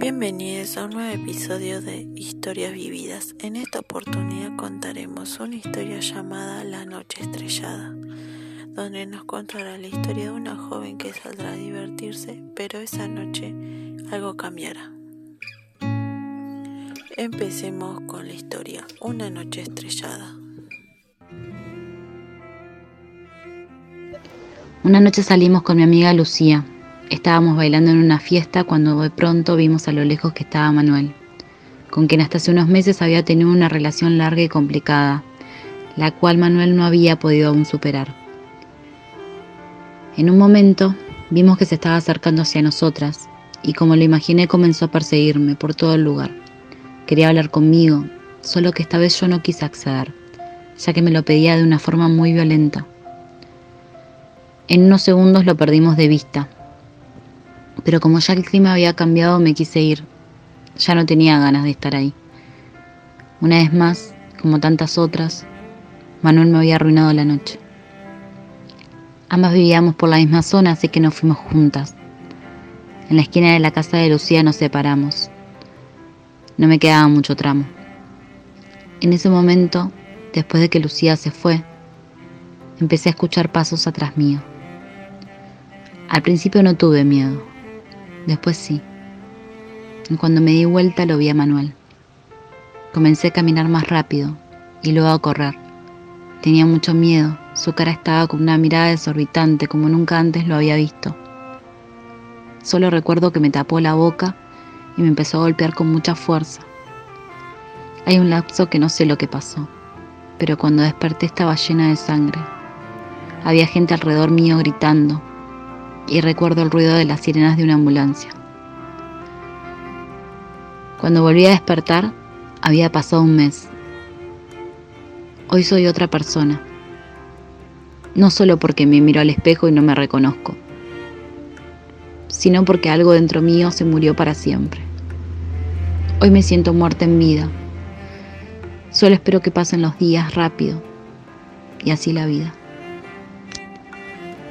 Bienvenidos a un nuevo episodio de Historias Vividas. En esta oportunidad contaremos una historia llamada La Noche Estrellada, donde nos contará la historia de una joven que saldrá a divertirse, pero esa noche algo cambiará. Empecemos con la historia Una Noche Estrellada. Una noche salimos con mi amiga Lucía Estábamos bailando en una fiesta cuando de pronto vimos a lo lejos que estaba Manuel, con quien hasta hace unos meses había tenido una relación larga y complicada, la cual Manuel no había podido aún superar. En un momento vimos que se estaba acercando hacia nosotras y como lo imaginé comenzó a perseguirme por todo el lugar. Quería hablar conmigo, solo que esta vez yo no quise acceder, ya que me lo pedía de una forma muy violenta. En unos segundos lo perdimos de vista pero como ya el clima había cambiado me quise ir. Ya no tenía ganas de estar ahí. Una vez más, como tantas otras, Manuel me había arruinado la noche. Ambas vivíamos por la misma zona, así que nos fuimos juntas. En la esquina de la casa de Lucía nos separamos. No me quedaba mucho tramo. En ese momento, después de que Lucía se fue, empecé a escuchar pasos atrás mío. Al principio no tuve miedo, Después sí. Cuando me di vuelta lo vi a Manuel. Comencé a caminar más rápido y luego a correr. Tenía mucho miedo, su cara estaba con una mirada desorbitante como nunca antes lo había visto. Solo recuerdo que me tapó la boca y me empezó a golpear con mucha fuerza. Hay un lapso que no sé lo que pasó, pero cuando desperté estaba llena de sangre. Había gente alrededor mío gritando, y recuerdo el ruido de las sirenas de una ambulancia. Cuando volví a despertar, había pasado un mes. Hoy soy otra persona. No solo porque me miro al espejo y no me reconozco, sino porque algo dentro mío se murió para siempre. Hoy me siento muerta en vida. Solo espero que pasen los días rápido y así la vida.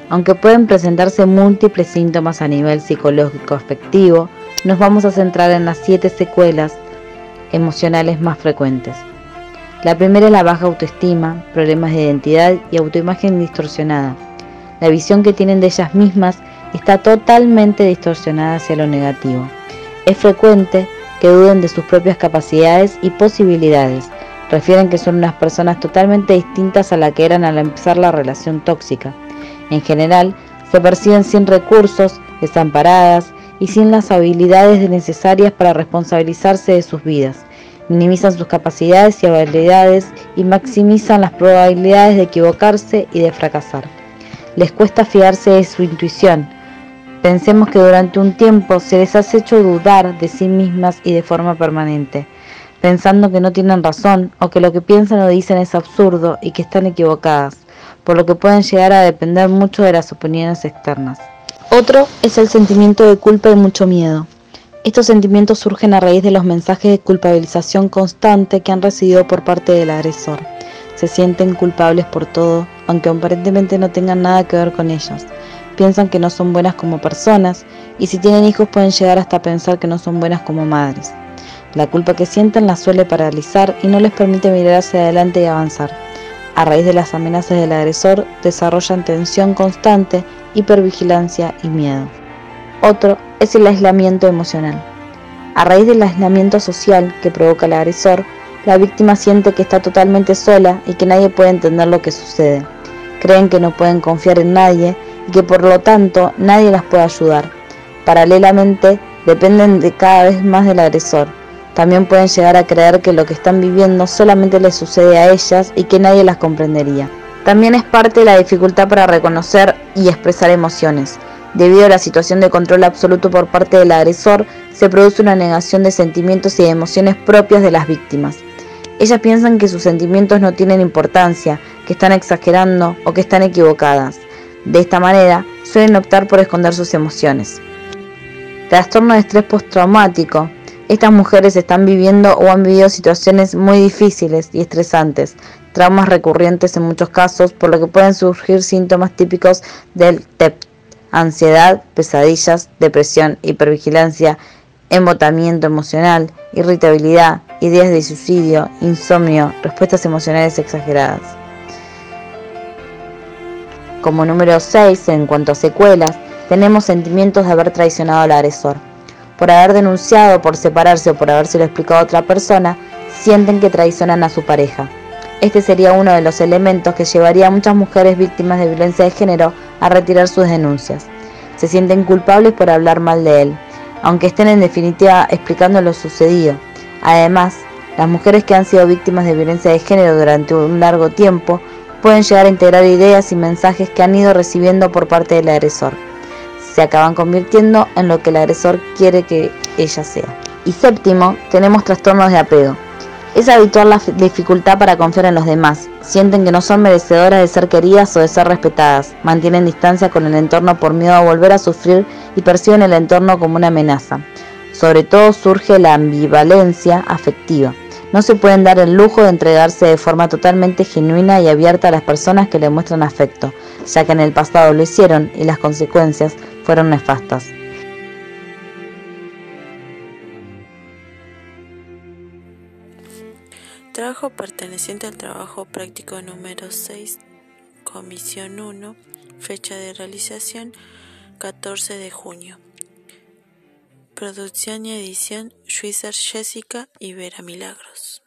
Aunque pueden presentarse múltiples síntomas a nivel psicológico afectivo, nos vamos a centrar en las siete secuelas emocionales más frecuentes. La primera es la baja autoestima, problemas de identidad y autoimagen distorsionada. La visión que tienen de ellas mismas está totalmente distorsionada hacia lo negativo. Es frecuente que duden de sus propias capacidades y posibilidades. Refieren que son unas personas totalmente distintas a la que eran al empezar la relación tóxica en general, se perciben sin recursos, desamparadas y sin las habilidades necesarias para responsabilizarse de sus vidas. Minimizan sus capacidades y habilidades y maximizan las probabilidades de equivocarse y de fracasar. Les cuesta fiarse de su intuición. Pensemos que durante un tiempo se les ha hecho dudar de sí mismas y de forma permanente, pensando que no tienen razón o que lo que piensan o dicen es absurdo y que están equivocadas por lo que pueden llegar a depender mucho de las opiniones externas. Otro es el sentimiento de culpa y mucho miedo. Estos sentimientos surgen a raíz de los mensajes de culpabilización constante que han recibido por parte del agresor. Se sienten culpables por todo, aunque aparentemente no tengan nada que ver con ellas. Piensan que no son buenas como personas y si tienen hijos pueden llegar hasta pensar que no son buenas como madres. La culpa que sienten las suele paralizar y no les permite mirar hacia adelante y avanzar a raíz de las amenazas del agresor, desarrollan tensión constante, hipervigilancia y miedo. Otro es el aislamiento emocional. A raíz del aislamiento social que provoca el agresor, la víctima siente que está totalmente sola y que nadie puede entender lo que sucede. Creen que no pueden confiar en nadie y que por lo tanto nadie las puede ayudar. Paralelamente, dependen de cada vez más del agresor, también pueden llegar a creer que lo que están viviendo solamente les sucede a ellas y que nadie las comprendería. También es parte de la dificultad para reconocer y expresar emociones. Debido a la situación de control absoluto por parte del agresor, se produce una negación de sentimientos y emociones propias de las víctimas. Ellas piensan que sus sentimientos no tienen importancia, que están exagerando o que están equivocadas. De esta manera, suelen optar por esconder sus emociones. Trastorno de estrés postraumático estas mujeres están viviendo o han vivido situaciones muy difíciles y estresantes, traumas recurrentes en muchos casos, por lo que pueden surgir síntomas típicos del TEP, ansiedad, pesadillas, depresión, hipervigilancia embotamiento emocional, irritabilidad, ideas de suicidio, insomnio, respuestas emocionales exageradas. Como número 6, en cuanto a secuelas, tenemos sentimientos de haber traicionado al agresor. Por haber denunciado, por separarse o por habérselo explicado a otra persona, sienten que traicionan a su pareja. Este sería uno de los elementos que llevaría a muchas mujeres víctimas de violencia de género a retirar sus denuncias. Se sienten culpables por hablar mal de él, aunque estén en definitiva explicando lo sucedido. Además, las mujeres que han sido víctimas de violencia de género durante un largo tiempo pueden llegar a integrar ideas y mensajes que han ido recibiendo por parte del agresor. Se acaban convirtiendo en lo que el agresor quiere que ella sea. Y séptimo, tenemos trastornos de apego. Es habitual la dificultad para confiar en los demás. Sienten que no son merecedoras de ser queridas o de ser respetadas. Mantienen distancia con el entorno por miedo a volver a sufrir y perciben el entorno como una amenaza. Sobre todo surge la ambivalencia afectiva. No se pueden dar el lujo de entregarse de forma totalmente genuina y abierta a las personas que le muestran afecto, ya que en el pasado lo hicieron y las consecuencias fueron nefastas. Trabajo perteneciente al trabajo práctico número 6, comisión 1, fecha de realización 14 de junio. Producción y edición Schweizer Jessica y Vera Milagros.